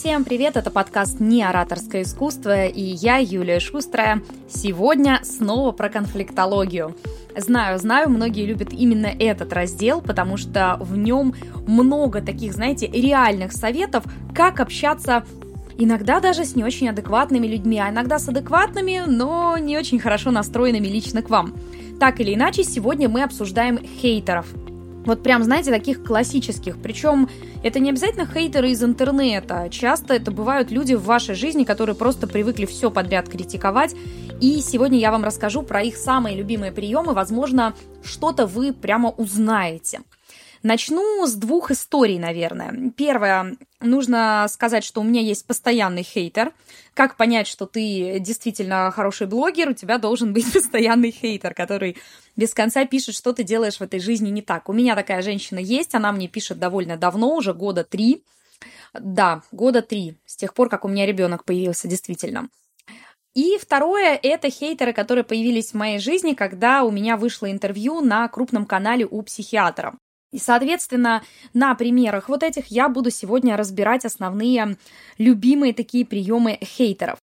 Всем привет, это подкаст «Не ораторское искусство» и я, Юлия Шустрая. Сегодня снова про конфликтологию. Знаю, знаю, многие любят именно этот раздел, потому что в нем много таких, знаете, реальных советов, как общаться иногда даже с не очень адекватными людьми, а иногда с адекватными, но не очень хорошо настроенными лично к вам. Так или иначе, сегодня мы обсуждаем хейтеров – вот прям, знаете, таких классических. Причем это не обязательно хейтеры из интернета. Часто это бывают люди в вашей жизни, которые просто привыкли все подряд критиковать. И сегодня я вам расскажу про их самые любимые приемы. Возможно, что-то вы прямо узнаете. Начну с двух историй, наверное. Первое, нужно сказать, что у меня есть постоянный хейтер. Как понять, что ты действительно хороший блогер? У тебя должен быть постоянный хейтер, который без конца пишет, что ты делаешь в этой жизни не так. У меня такая женщина есть, она мне пишет довольно давно, уже года три. Да, года три, с тех пор, как у меня ребенок появился, действительно. И второе – это хейтеры, которые появились в моей жизни, когда у меня вышло интервью на крупном канале у психиатра. И, соответственно, на примерах вот этих я буду сегодня разбирать основные любимые такие приемы хейтеров.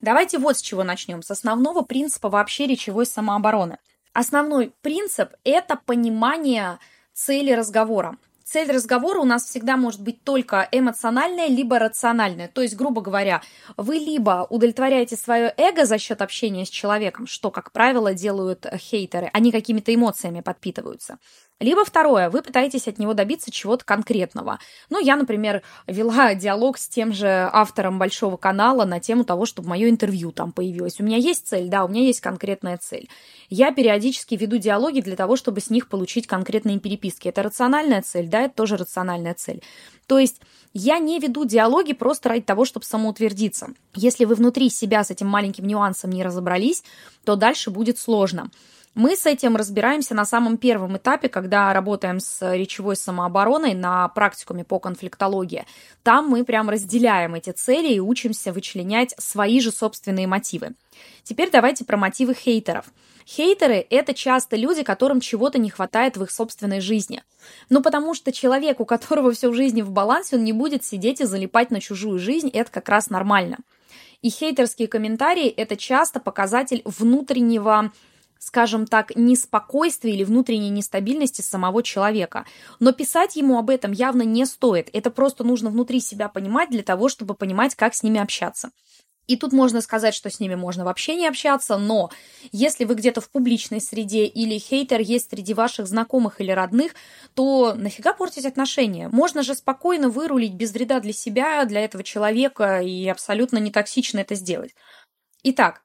Давайте вот с чего начнем. С основного принципа вообще речевой самообороны. Основной принцип – это понимание цели разговора. Цель разговора у нас всегда может быть только эмоциональная, либо рациональная. То есть, грубо говоря, вы либо удовлетворяете свое эго за счет общения с человеком, что, как правило, делают хейтеры, они какими-то эмоциями подпитываются. Либо второе, вы пытаетесь от него добиться чего-то конкретного. Ну, я, например, вела диалог с тем же автором большого канала на тему того, чтобы мое интервью там появилось. У меня есть цель, да, у меня есть конкретная цель. Я периодически веду диалоги для того, чтобы с них получить конкретные переписки. Это рациональная цель, да, это тоже рациональная цель. То есть я не веду диалоги просто ради того, чтобы самоутвердиться. Если вы внутри себя с этим маленьким нюансом не разобрались, то дальше будет сложно. Мы с этим разбираемся на самом первом этапе, когда работаем с речевой самообороной на практикуме по конфликтологии. Там мы прям разделяем эти цели и учимся вычленять свои же собственные мотивы. Теперь давайте про мотивы хейтеров. Хейтеры – это часто люди, которым чего-то не хватает в их собственной жизни. Ну, потому что человек, у которого все в жизни в балансе, он не будет сидеть и залипать на чужую жизнь, это как раз нормально. И хейтерские комментарии – это часто показатель внутреннего скажем так, неспокойствия или внутренней нестабильности самого человека. Но писать ему об этом явно не стоит. Это просто нужно внутри себя понимать для того, чтобы понимать, как с ними общаться. И тут можно сказать, что с ними можно вообще не общаться, но если вы где-то в публичной среде или хейтер есть среди ваших знакомых или родных, то нафига портить отношения? Можно же спокойно вырулить без вреда для себя, для этого человека и абсолютно не токсично это сделать. Итак,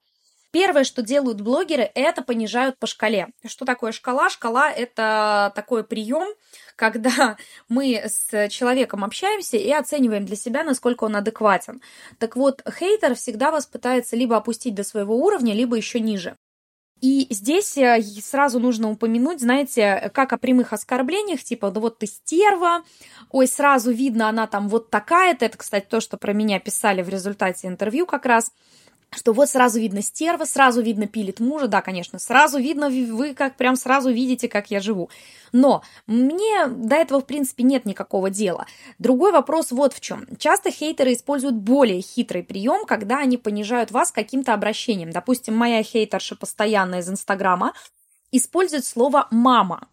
Первое, что делают блогеры, это понижают по шкале. Что такое шкала? Шкала – это такой прием, когда мы с человеком общаемся и оцениваем для себя, насколько он адекватен. Так вот, хейтер всегда вас пытается либо опустить до своего уровня, либо еще ниже. И здесь э, сразу нужно упомянуть, знаете, как о прямых оскорблениях, типа, да вот ты стерва, ой, сразу видно, она там вот такая-то. Это, кстати, то, что про меня писали в результате интервью как раз что вот сразу видно стерва, сразу видно пилит мужа, да, конечно, сразу видно, вы как прям сразу видите, как я живу. Но мне до этого, в принципе, нет никакого дела. Другой вопрос вот в чем. Часто хейтеры используют более хитрый прием, когда они понижают вас каким-то обращением. Допустим, моя хейтерша постоянно из Инстаграма использует слово «мама».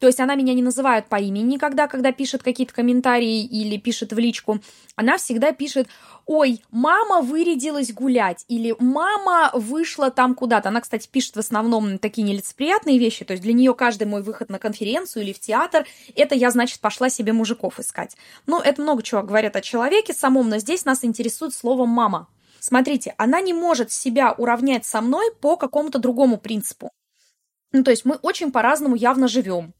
То есть она меня не называет по имени никогда, когда пишет какие-то комментарии или пишет в личку. Она всегда пишет, ой, мама вырядилась гулять, или мама вышла там куда-то. Она, кстати, пишет в основном такие нелицеприятные вещи, то есть для нее каждый мой выход на конференцию или в театр, это я, значит, пошла себе мужиков искать. Ну, это много чего говорят о человеке самом, но здесь нас интересует слово «мама». Смотрите, она не может себя уравнять со мной по какому-то другому принципу. Ну, то есть мы очень по-разному явно живем.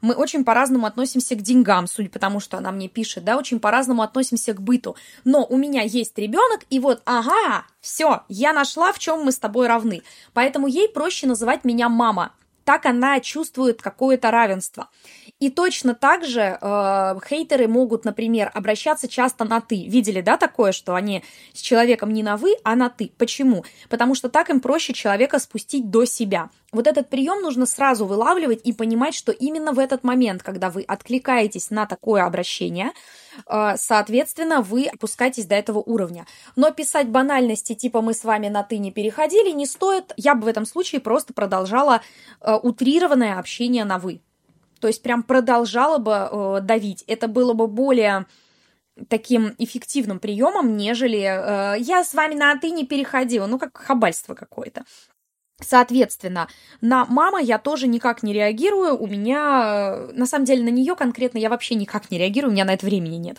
Мы очень по-разному относимся к деньгам, судя по тому, что она мне пишет, да, очень по-разному относимся к быту. Но у меня есть ребенок, и вот, ага, все, я нашла, в чем мы с тобой равны. Поэтому ей проще называть меня мама. Так она чувствует какое-то равенство. И точно так же э, хейтеры могут, например, обращаться часто на «ты». Видели, да, такое, что они с человеком не на «вы», а на «ты». Почему? Потому что так им проще человека спустить до себя. Вот этот прием нужно сразу вылавливать и понимать, что именно в этот момент, когда вы откликаетесь на такое обращение, э, соответственно, вы опускаетесь до этого уровня. Но писать банальности типа «мы с вами на «ты» не переходили» не стоит. Я бы в этом случае просто продолжала э, утрированное общение на «вы». То есть прям продолжала бы э, давить. Это было бы более таким эффективным приемом, нежели э, я с вами на ты не переходила, ну как хабальство какое-то. Соответственно, на мама я тоже никак не реагирую, у меня, э, на самом деле, на нее конкретно я вообще никак не реагирую, у меня на это времени нет.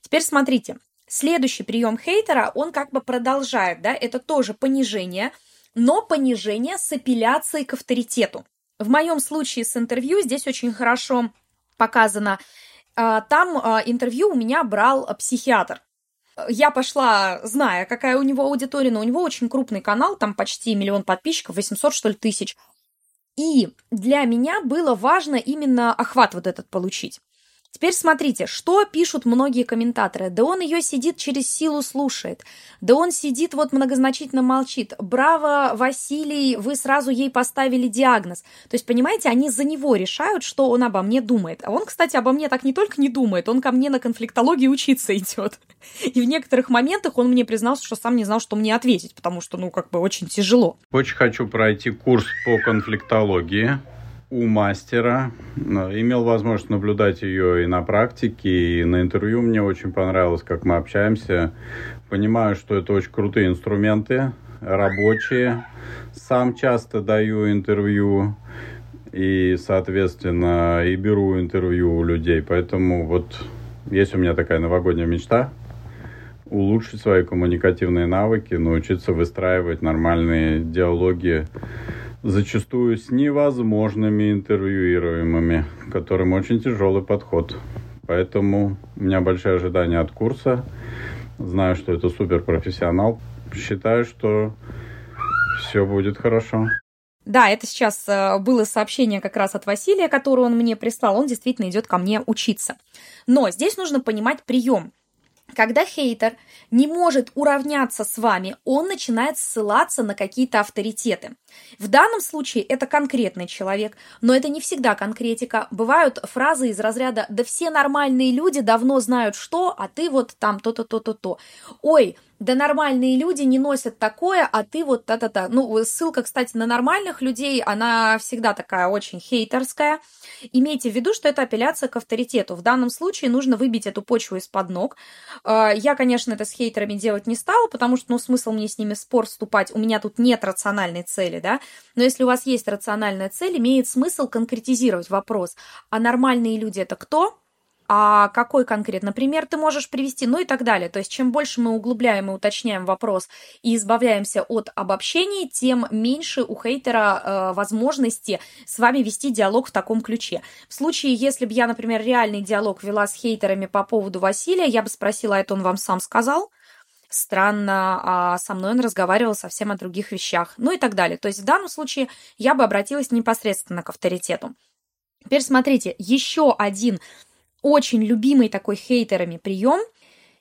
Теперь смотрите, следующий прием хейтера, он как бы продолжает, да, это тоже понижение, но понижение с апелляцией к авторитету. В моем случае с интервью здесь очень хорошо показано. А, там а, интервью у меня брал психиатр. Я пошла, зная, какая у него аудитория, но у него очень крупный канал, там почти миллион подписчиков, 800, что ли, тысяч. И для меня было важно именно охват вот этот получить. Теперь смотрите, что пишут многие комментаторы. Да он ее сидит через силу слушает. Да он сидит вот многозначительно молчит. Браво, Василий, вы сразу ей поставили диагноз. То есть, понимаете, они за него решают, что он обо мне думает. А он, кстати, обо мне так не только не думает, он ко мне на конфликтологии учиться идет. И в некоторых моментах он мне признался, что сам не знал, что мне ответить, потому что, ну, как бы очень тяжело. Очень хочу пройти курс по конфликтологии у мастера. Имел возможность наблюдать ее и на практике, и на интервью. Мне очень понравилось, как мы общаемся. Понимаю, что это очень крутые инструменты, рабочие. Сам часто даю интервью и, соответственно, и беру интервью у людей. Поэтому вот есть у меня такая новогодняя мечта улучшить свои коммуникативные навыки, научиться выстраивать нормальные диалоги зачастую с невозможными интервьюируемыми, которым очень тяжелый подход. Поэтому у меня большие ожидания от курса. Знаю, что это супер профессионал. Считаю, что все будет хорошо. Да, это сейчас э, было сообщение как раз от Василия, которое он мне прислал. Он действительно идет ко мне учиться. Но здесь нужно понимать прием. Когда хейтер не может уравняться с вами, он начинает ссылаться на какие-то авторитеты. В данном случае это конкретный человек, но это не всегда конкретика. Бывают фразы из разряда «да все нормальные люди давно знают что, а ты вот там то-то, то-то, то». Ой, да нормальные люди не носят такое, а ты вот та-та-та. Ну, ссылка, кстати, на нормальных людей, она всегда такая очень хейтерская. Имейте в виду, что это апелляция к авторитету. В данном случае нужно выбить эту почву из-под ног. А, я, конечно, это с хейтерами делать не стала, потому что, ну, смысл мне с ними спор вступать. У меня тут нет рациональной цели, да. Но если у вас есть рациональная цель, имеет смысл конкретизировать вопрос. А нормальные люди это кто? А какой конкретно пример ты можешь привести, ну и так далее. То есть чем больше мы углубляем и уточняем вопрос и избавляемся от обобщений, тем меньше у хейтера э, возможности с вами вести диалог в таком ключе. В случае, если бы я, например, реальный диалог вела с хейтерами по поводу Василия, я бы спросила, а это он вам сам сказал? странно, а со мной он разговаривал совсем о других вещах, ну и так далее. То есть в данном случае я бы обратилась непосредственно к авторитету. Теперь смотрите, еще один очень любимый такой хейтерами прием –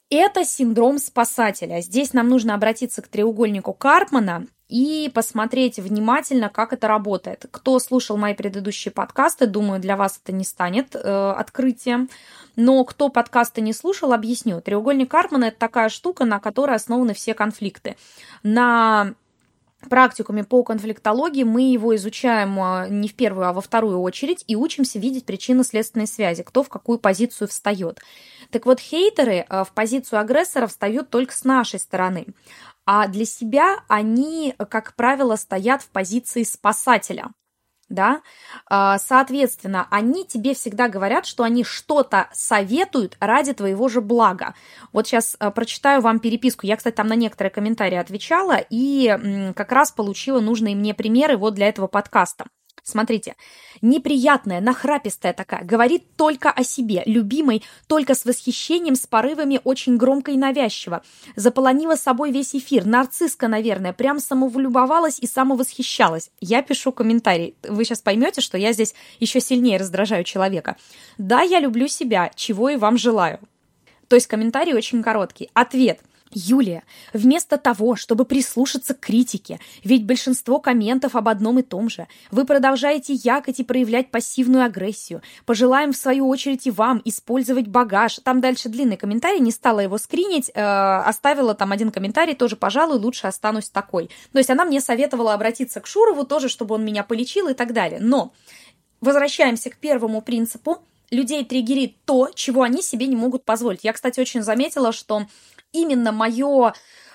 это синдром спасателя. Здесь нам нужно обратиться к треугольнику Карпмана и посмотреть внимательно, как это работает. Кто слушал мои предыдущие подкасты, думаю, для вас это не станет э, открытием. Но кто подкасты не слушал, объясню. Треугольник Карпмана – это такая штука, на которой основаны все конфликты. На практикуме по конфликтологии мы его изучаем а, не в первую, а во вторую очередь и учимся видеть причинно-следственные связи, кто в какую позицию встает. Так вот, хейтеры а, в позицию агрессора встают только с нашей стороны, а для себя они, как правило, стоят в позиции спасателя да, а, соответственно, они тебе всегда говорят, что они что-то советуют ради твоего же блага. Вот сейчас а, прочитаю вам переписку. Я, кстати, там на некоторые комментарии отвечала и как раз получила нужные мне примеры вот для этого подкаста. Смотрите, неприятная, нахрапистая такая, говорит только о себе, любимой, только с восхищением, с порывами, очень громко и навязчиво. Заполонила собой весь эфир, нарцисска, наверное, прям самовлюбовалась и самовосхищалась. Я пишу комментарий, вы сейчас поймете, что я здесь еще сильнее раздражаю человека. Да, я люблю себя, чего и вам желаю. То есть комментарий очень короткий. Ответ – Юлия, вместо того, чтобы прислушаться к критике, ведь большинство комментов об одном и том же, вы продолжаете якать и проявлять пассивную агрессию. Пожелаем, в свою очередь, и вам использовать багаж. Там дальше длинный комментарий, не стала его скринить, э, оставила там один комментарий, тоже, пожалуй, лучше останусь такой. То есть она мне советовала обратиться к Шурову тоже, чтобы он меня полечил и так далее. Но возвращаемся к первому принципу. Людей триггерит то, чего они себе не могут позволить. Я, кстати, очень заметила, что именно мое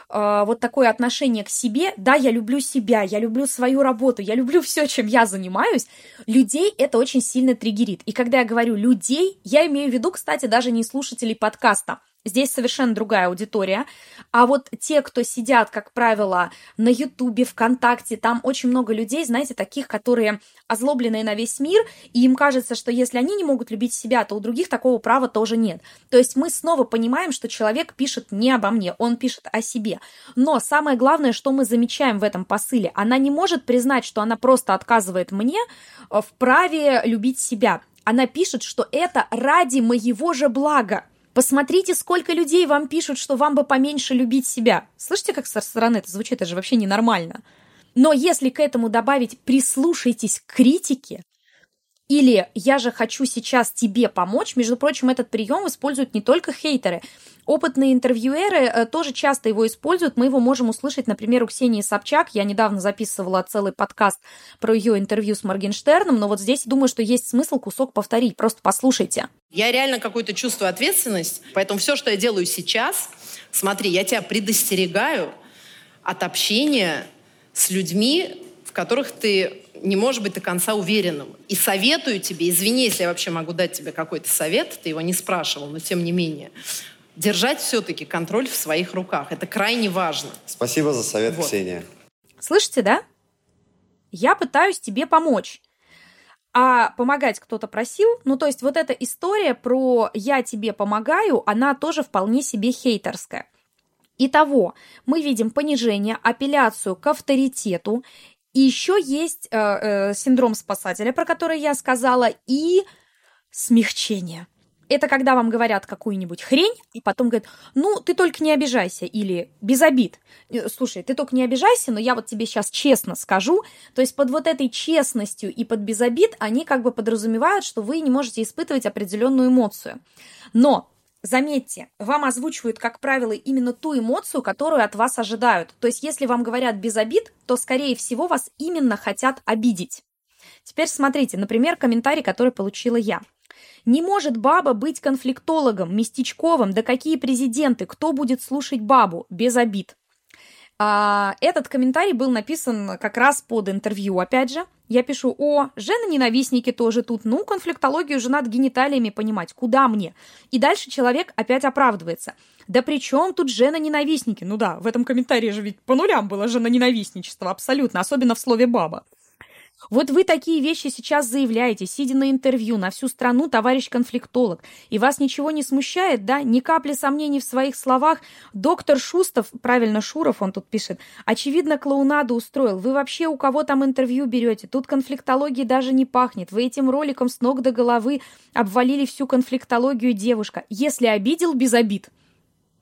э, вот такое отношение к себе, да, я люблю себя, я люблю свою работу, я люблю все, чем я занимаюсь, людей это очень сильно триггерит. И когда я говорю людей, я имею в виду, кстати, даже не слушателей подкаста, Здесь совершенно другая аудитория. А вот те, кто сидят, как правило, на Ютубе, ВКонтакте, там очень много людей, знаете, таких, которые озлобленные на весь мир, и им кажется, что если они не могут любить себя, то у других такого права тоже нет. То есть мы снова понимаем, что человек пишет не обо мне, он пишет о себе. Но самое главное, что мы замечаем в этом посыле, она не может признать, что она просто отказывает мне э, в праве любить себя. Она пишет, что это ради моего же блага. Посмотрите, сколько людей вам пишут, что вам бы поменьше любить себя. Слышите, как со стороны это звучит? Это же вообще ненормально. Но если к этому добавить «прислушайтесь к критике», или «я же хочу сейчас тебе помочь», между прочим, этот прием используют не только хейтеры. Опытные интервьюеры э, тоже часто его используют. Мы его можем услышать, например, у Ксении Собчак. Я недавно записывала целый подкаст про ее интервью с Моргенштерном, но вот здесь думаю, что есть смысл кусок повторить. Просто послушайте. Я реально какое-то чувствую ответственность, поэтому все, что я делаю сейчас, смотри, я тебя предостерегаю от общения с людьми, в которых ты не можешь быть до конца уверенным. И советую тебе, извини, если я вообще могу дать тебе какой-то совет, ты его не спрашивал, но тем не менее, держать все-таки контроль в своих руках. Это крайне важно. Спасибо за совет, вот. Ксения. Слышите, да? Я пытаюсь тебе помочь. А помогать кто-то просил, ну то есть вот эта история про «я тебе помогаю», она тоже вполне себе хейтерская. Итого, мы видим понижение, апелляцию к авторитету, и еще есть э, э, синдром спасателя, про который я сказала, и смягчение. Это когда вам говорят какую-нибудь хрень, и потом говорят, ну, ты только не обижайся, или без обид. Э, слушай, ты только не обижайся, но я вот тебе сейчас честно скажу. То есть под вот этой честностью и под без обид они как бы подразумевают, что вы не можете испытывать определенную эмоцию. Но Заметьте, вам озвучивают, как правило, именно ту эмоцию, которую от вас ожидают. То есть, если вам говорят без обид, то, скорее всего, вас именно хотят обидеть. Теперь смотрите, например, комментарий, который получила я. Не может баба быть конфликтологом, местечковым, да какие президенты, кто будет слушать бабу, без обид. А, этот комментарий был написан как раз под интервью, опять же. Я пишу, о, жена-ненавистники тоже тут, ну, конфликтологию же надо гениталиями понимать, куда мне? И дальше человек опять оправдывается. Да при чем тут жена-ненавистники? Ну да, в этом комментарии же ведь по нулям было жена-ненавистничество, абсолютно, особенно в слове «баба». Вот вы такие вещи сейчас заявляете, сидя на интервью на всю страну, товарищ конфликтолог, и вас ничего не смущает, да? Ни капли сомнений в своих словах. Доктор Шустов, правильно, Шуров, он тут пишет, очевидно, клоунаду устроил. Вы вообще у кого там интервью берете? Тут конфликтологии даже не пахнет. Вы этим роликом с ног до головы обвалили всю конфликтологию девушка. Если обидел, без обид.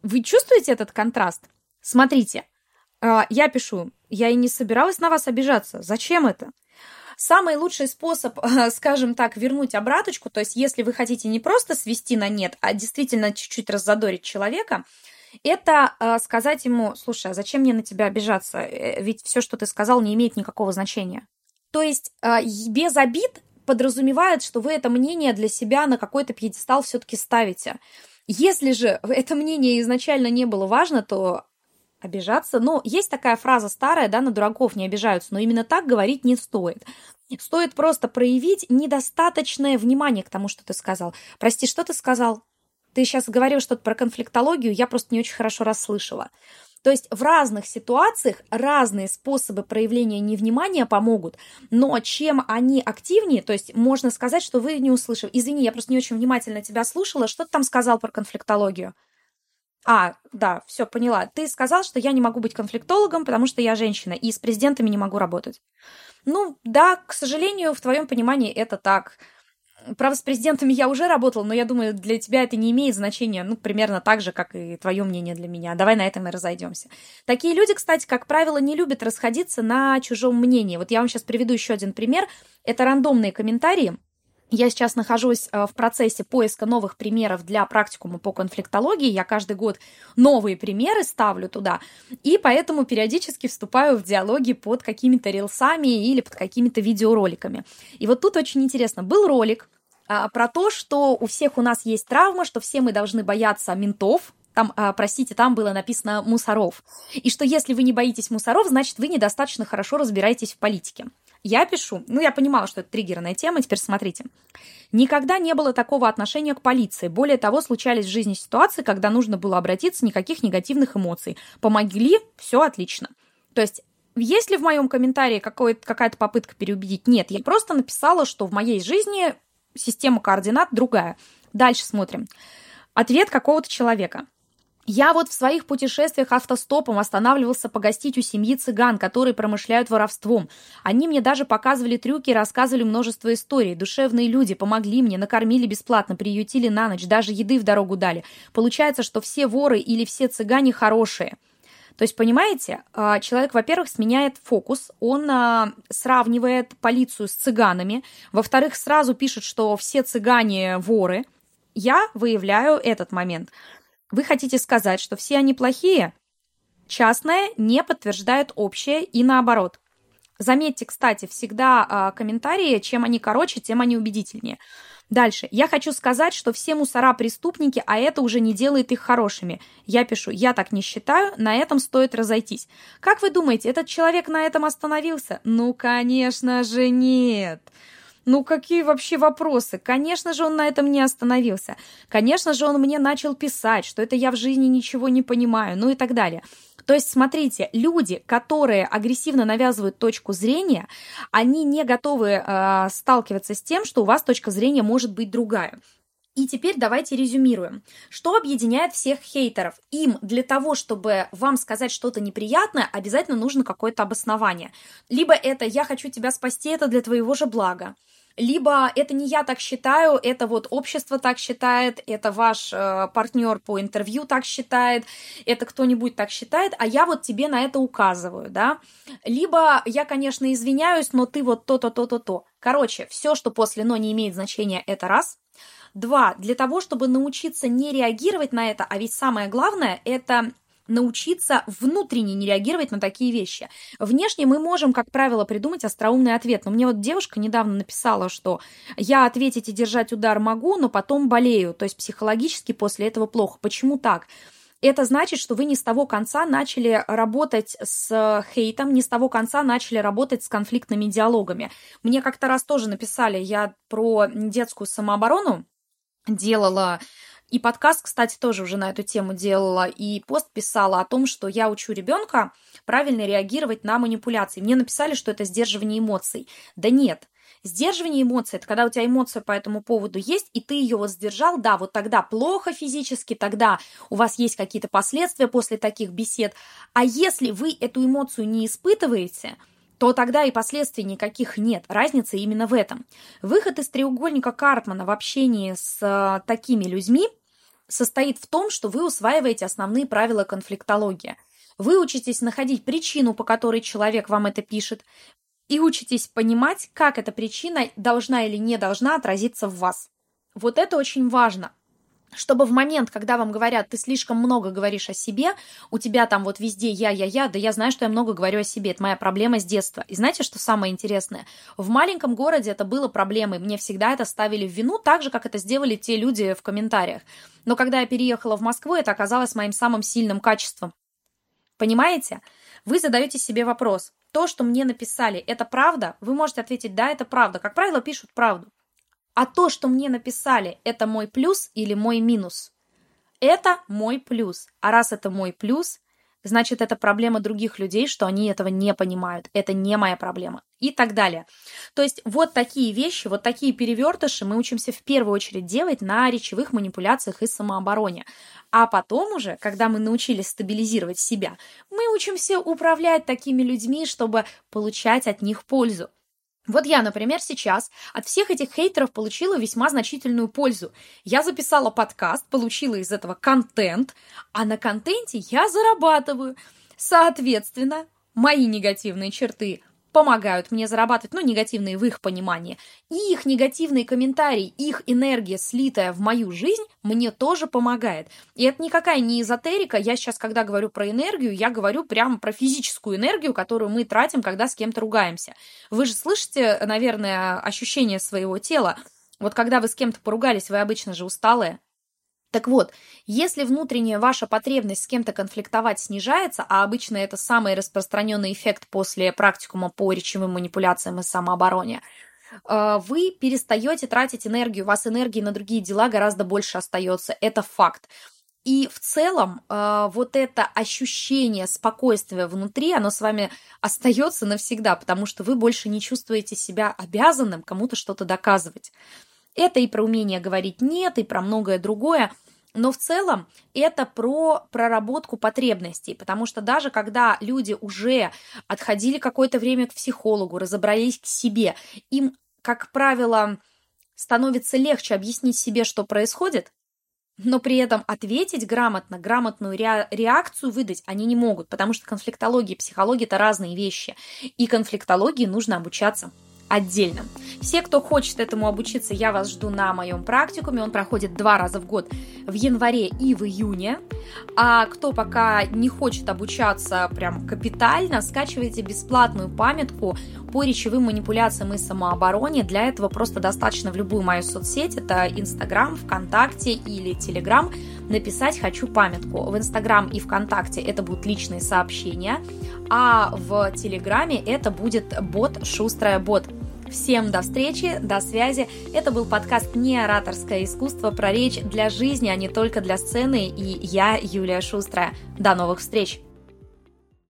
Вы чувствуете этот контраст? Смотрите, а, я пишу, я и не собиралась на вас обижаться. Зачем это? Самый лучший способ, скажем так, вернуть обраточку, то есть если вы хотите не просто свести на нет, а действительно чуть-чуть раззадорить человека, это э, сказать ему, слушай, а зачем мне на тебя обижаться? Э, ведь все, что ты сказал, не имеет никакого значения. То есть э, без обид подразумевает, что вы это мнение для себя на какой-то пьедестал все-таки ставите. Если же это мнение изначально не было важно, то обижаться. Но есть такая фраза старая, да, на дураков не обижаются, но именно так говорить не стоит. Стоит просто проявить недостаточное внимание к тому, что ты сказал. Прости, что ты сказал? Ты сейчас говорил что-то про конфликтологию, я просто не очень хорошо расслышала. То есть в разных ситуациях разные способы проявления невнимания помогут, но чем они активнее, то есть можно сказать, что вы не услышали. Извини, я просто не очень внимательно тебя слушала. Что ты там сказал про конфликтологию? А, да, все, поняла. Ты сказал, что я не могу быть конфликтологом, потому что я женщина, и с президентами не могу работать. Ну, да, к сожалению, в твоем понимании это так. Правда, с президентами я уже работала, но я думаю, для тебя это не имеет значения, ну, примерно так же, как и твое мнение для меня. Давай на этом и разойдемся. Такие люди, кстати, как правило, не любят расходиться на чужом мнении. Вот я вам сейчас приведу еще один пример. Это рандомные комментарии. Я сейчас нахожусь э, в процессе поиска новых примеров для практикума по конфликтологии. Я каждый год новые примеры ставлю туда, и поэтому периодически вступаю в диалоги под какими-то рилсами или под какими-то видеороликами. И вот тут очень интересно. Был ролик а, про то, что у всех у нас есть травма, что все мы должны бояться ментов, там, а, простите, там было написано мусоров. И что если вы не боитесь мусоров, значит, вы недостаточно хорошо разбираетесь в политике. Я пишу, ну, я понимала, что это триггерная тема, теперь смотрите. Никогда не было такого отношения к полиции. Более того, случались в жизни ситуации, когда нужно было обратиться, никаких негативных эмоций. Помогли, все отлично. То есть есть ли в моем комментарии какая-то попытка переубедить? Нет, я просто написала, что в моей жизни система координат другая. Дальше смотрим. Ответ какого-то человека. Я вот в своих путешествиях автостопом останавливался погостить у семьи цыган, которые промышляют воровством. Они мне даже показывали трюки и рассказывали множество историй. Душевные люди помогли мне, накормили бесплатно, приютили на ночь, даже еды в дорогу дали. Получается, что все воры или все цыгане хорошие. То есть, понимаете, а, человек, во-первых, сменяет фокус, он а, сравнивает полицию с цыганами, во-вторых, сразу пишет, что все цыгане воры. Я выявляю этот момент – вы хотите сказать, что все они плохие? Частное не подтверждает общее и наоборот. Заметьте, кстати, всегда э, комментарии, чем они короче, тем они убедительнее. Дальше. Я хочу сказать, что все мусора преступники, а это уже не делает их хорошими. Я пишу, я так не считаю, на этом стоит разойтись. Как вы думаете, этот человек на этом остановился? Ну, конечно же, нет. Ну какие вообще вопросы? Конечно же, он на этом не остановился. Конечно же, он мне начал писать, что это я в жизни ничего не понимаю, ну и так далее. То есть, смотрите, люди, которые агрессивно навязывают точку зрения, они не готовы э, сталкиваться с тем, что у вас точка зрения может быть другая. И теперь давайте резюмируем. Что объединяет всех хейтеров? Им для того, чтобы вам сказать что-то неприятное, обязательно нужно какое-то обоснование. Либо это «я хочу тебя спасти, это для твоего же блага», либо это не я так считаю, это вот общество так считает, это ваш э, партнер по интервью так считает, это кто-нибудь так считает, а я вот тебе на это указываю, да. Либо я, конечно, извиняюсь, но ты вот то-то, то-то, то. Короче, все, что после «но» не имеет значения, это раз. Два, для того, чтобы научиться не реагировать на это, а ведь самое главное, это научиться внутренне не реагировать на такие вещи. Внешне мы можем, как правило, придумать остроумный ответ. Но мне вот девушка недавно написала, что я ответить и держать удар могу, но потом болею. То есть психологически после этого плохо. Почему так? Это значит, что вы не с того конца начали работать с хейтом, не с того конца начали работать с конфликтными диалогами. Мне как-то раз тоже написали, я про детскую самооборону делала и подкаст, кстати, тоже уже на эту тему делала, и пост писала о том, что я учу ребенка правильно реагировать на манипуляции. Мне написали, что это сдерживание эмоций. Да нет, Сдерживание эмоций – это когда у тебя эмоция по этому поводу есть, и ты ее вот сдержал, да, вот тогда плохо физически, тогда у вас есть какие-то последствия после таких бесед. А если вы эту эмоцию не испытываете, то тогда и последствий никаких нет. Разница именно в этом. Выход из треугольника Картмана в общении с э, такими людьми – состоит в том, что вы усваиваете основные правила конфликтологии. Вы учитесь находить причину, по которой человек вам это пишет, и учитесь понимать, как эта причина должна или не должна отразиться в вас. Вот это очень важно чтобы в момент, когда вам говорят, ты слишком много говоришь о себе, у тебя там вот везде я, я, я, да я знаю, что я много говорю о себе, это моя проблема с детства. И знаете, что самое интересное? В маленьком городе это было проблемой, мне всегда это ставили в вину, так же, как это сделали те люди в комментариях. Но когда я переехала в Москву, это оказалось моим самым сильным качеством. Понимаете? Вы задаете себе вопрос, то, что мне написали, это правда? Вы можете ответить, да, это правда. Как правило, пишут правду. А то, что мне написали, это мой плюс или мой минус? Это мой плюс. А раз это мой плюс, значит, это проблема других людей, что они этого не понимают. Это не моя проблема. И так далее. То есть вот такие вещи, вот такие перевертыши мы учимся в первую очередь делать на речевых манипуляциях и самообороне. А потом уже, когда мы научились стабилизировать себя, мы учимся управлять такими людьми, чтобы получать от них пользу. Вот я, например, сейчас от всех этих хейтеров получила весьма значительную пользу. Я записала подкаст, получила из этого контент, а на контенте я зарабатываю. Соответственно, мои негативные черты помогают мне зарабатывать, ну, негативные в их понимании. И их негативные комментарии, их энергия, слитая в мою жизнь, мне тоже помогает. И это никакая не эзотерика. Я сейчас, когда говорю про энергию, я говорю прямо про физическую энергию, которую мы тратим, когда с кем-то ругаемся. Вы же слышите, наверное, ощущение своего тела. Вот когда вы с кем-то поругались, вы обычно же усталые, так вот, если внутренняя ваша потребность с кем-то конфликтовать снижается, а обычно это самый распространенный эффект после практикума по речевым манипуляциям и самообороне, э, вы перестаете тратить энергию, у вас энергии на другие дела гораздо больше остается. Это факт. И в целом э, вот это ощущение спокойствия внутри, оно с вами остается навсегда, потому что вы больше не чувствуете себя обязанным кому-то что-то доказывать. Это и про умение говорить «нет», и про многое другое. Но в целом это про проработку потребностей, потому что даже когда люди уже отходили какое-то время к психологу, разобрались к себе, им, как правило, становится легче объяснить себе, что происходит, но при этом ответить грамотно, грамотную ре- реакцию выдать они не могут, потому что конфликтология и психология – это разные вещи, и конфликтологии нужно обучаться отдельно. Все, кто хочет этому обучиться, я вас жду на моем практикуме. Он проходит два раза в год, в январе и в июне. А кто пока не хочет обучаться прям капитально, скачивайте бесплатную памятку по речевым манипуляциям и самообороне. Для этого просто достаточно в любую мою соцсеть, это Инстаграм, ВКонтакте или Телеграм, написать «Хочу памятку». В Инстаграм и ВКонтакте это будут личные сообщения, а в Телеграме это будет бот «Шустрая бот». Всем до встречи, до связи. Это был подкаст «Не ораторское искусство» про речь для жизни, а не только для сцены. И я, Юлия Шустрая. До новых встреч!